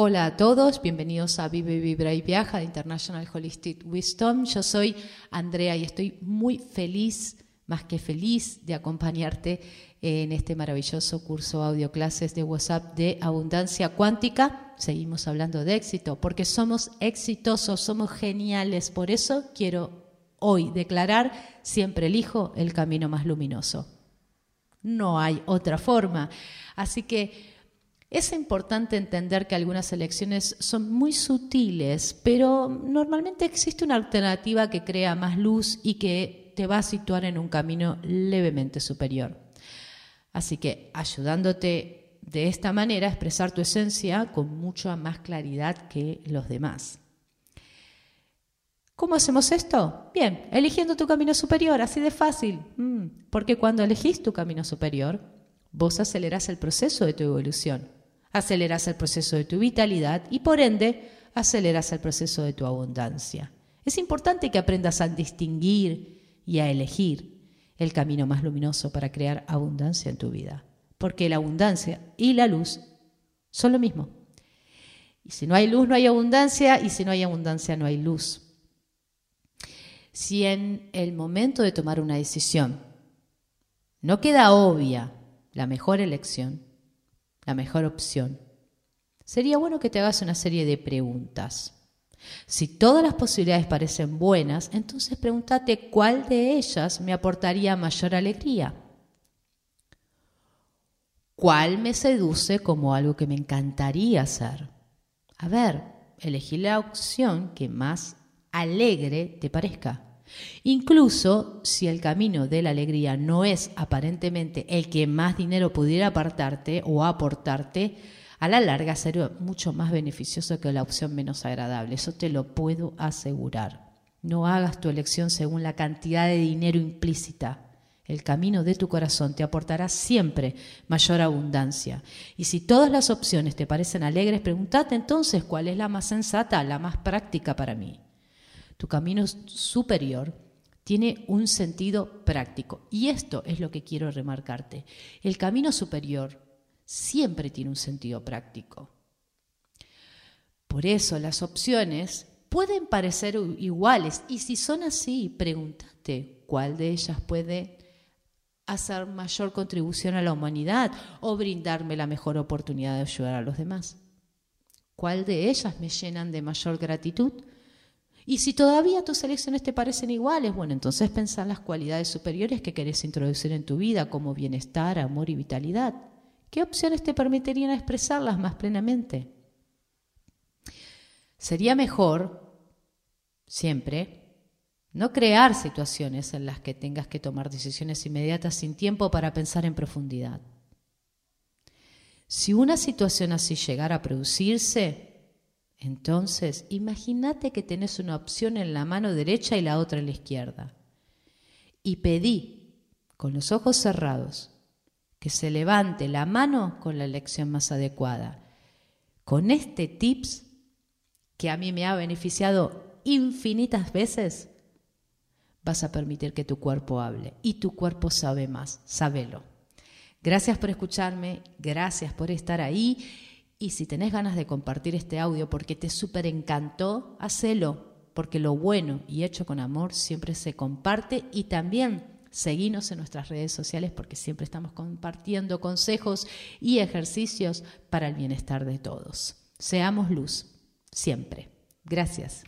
Hola a todos, bienvenidos a Vive, Vibra y Viaja de International Holistic Wisdom. Yo soy Andrea y estoy muy feliz, más que feliz, de acompañarte en este maravilloso curso audio clases de WhatsApp de abundancia cuántica. Seguimos hablando de éxito, porque somos exitosos, somos geniales. Por eso quiero hoy declarar, siempre elijo el camino más luminoso. No hay otra forma. Así que es importante entender que algunas elecciones son muy sutiles, pero normalmente existe una alternativa que crea más luz y que te va a situar en un camino levemente superior. Así que ayudándote de esta manera a expresar tu esencia con mucha más claridad que los demás. ¿Cómo hacemos esto? Bien, eligiendo tu camino superior, así de fácil. Mm, porque cuando elegís tu camino superior, vos acelerás el proceso de tu evolución aceleras el proceso de tu vitalidad y por ende aceleras el proceso de tu abundancia. Es importante que aprendas a distinguir y a elegir el camino más luminoso para crear abundancia en tu vida, porque la abundancia y la luz son lo mismo. Y si no hay luz, no hay abundancia, y si no hay abundancia, no hay luz. Si en el momento de tomar una decisión no queda obvia la mejor elección, la mejor opción, sería bueno que te hagas una serie de preguntas. Si todas las posibilidades parecen buenas, entonces pregúntate cuál de ellas me aportaría mayor alegría. ¿Cuál me seduce como algo que me encantaría hacer? A ver, elegí la opción que más alegre te parezca. Incluso si el camino de la alegría no es aparentemente el que más dinero pudiera apartarte o aportarte, a la larga será mucho más beneficioso que la opción menos agradable. Eso te lo puedo asegurar. No hagas tu elección según la cantidad de dinero implícita. El camino de tu corazón te aportará siempre mayor abundancia. Y si todas las opciones te parecen alegres, pregúntate entonces cuál es la más sensata, la más práctica para mí tu camino superior tiene un sentido práctico. Y esto es lo que quiero remarcarte. El camino superior siempre tiene un sentido práctico. Por eso las opciones pueden parecer iguales y si son así, pregúntate cuál de ellas puede hacer mayor contribución a la humanidad o brindarme la mejor oportunidad de ayudar a los demás. ¿Cuál de ellas me llenan de mayor gratitud? Y si todavía tus elecciones te parecen iguales, bueno, entonces pensá en las cualidades superiores que querés introducir en tu vida, como bienestar, amor y vitalidad. ¿Qué opciones te permitirían expresarlas más plenamente? Sería mejor, siempre, no crear situaciones en las que tengas que tomar decisiones inmediatas sin tiempo para pensar en profundidad. Si una situación así llegara a producirse, entonces, imagínate que tenés una opción en la mano derecha y la otra en la izquierda. Y pedí, con los ojos cerrados, que se levante la mano con la elección más adecuada. Con este tips, que a mí me ha beneficiado infinitas veces, vas a permitir que tu cuerpo hable. Y tu cuerpo sabe más, sábelo. Gracias por escucharme, gracias por estar ahí y si tenés ganas de compartir este audio porque te súper encantó, hacelo, porque lo bueno y hecho con amor siempre se comparte y también seguinos en nuestras redes sociales porque siempre estamos compartiendo consejos y ejercicios para el bienestar de todos. Seamos luz, siempre. Gracias.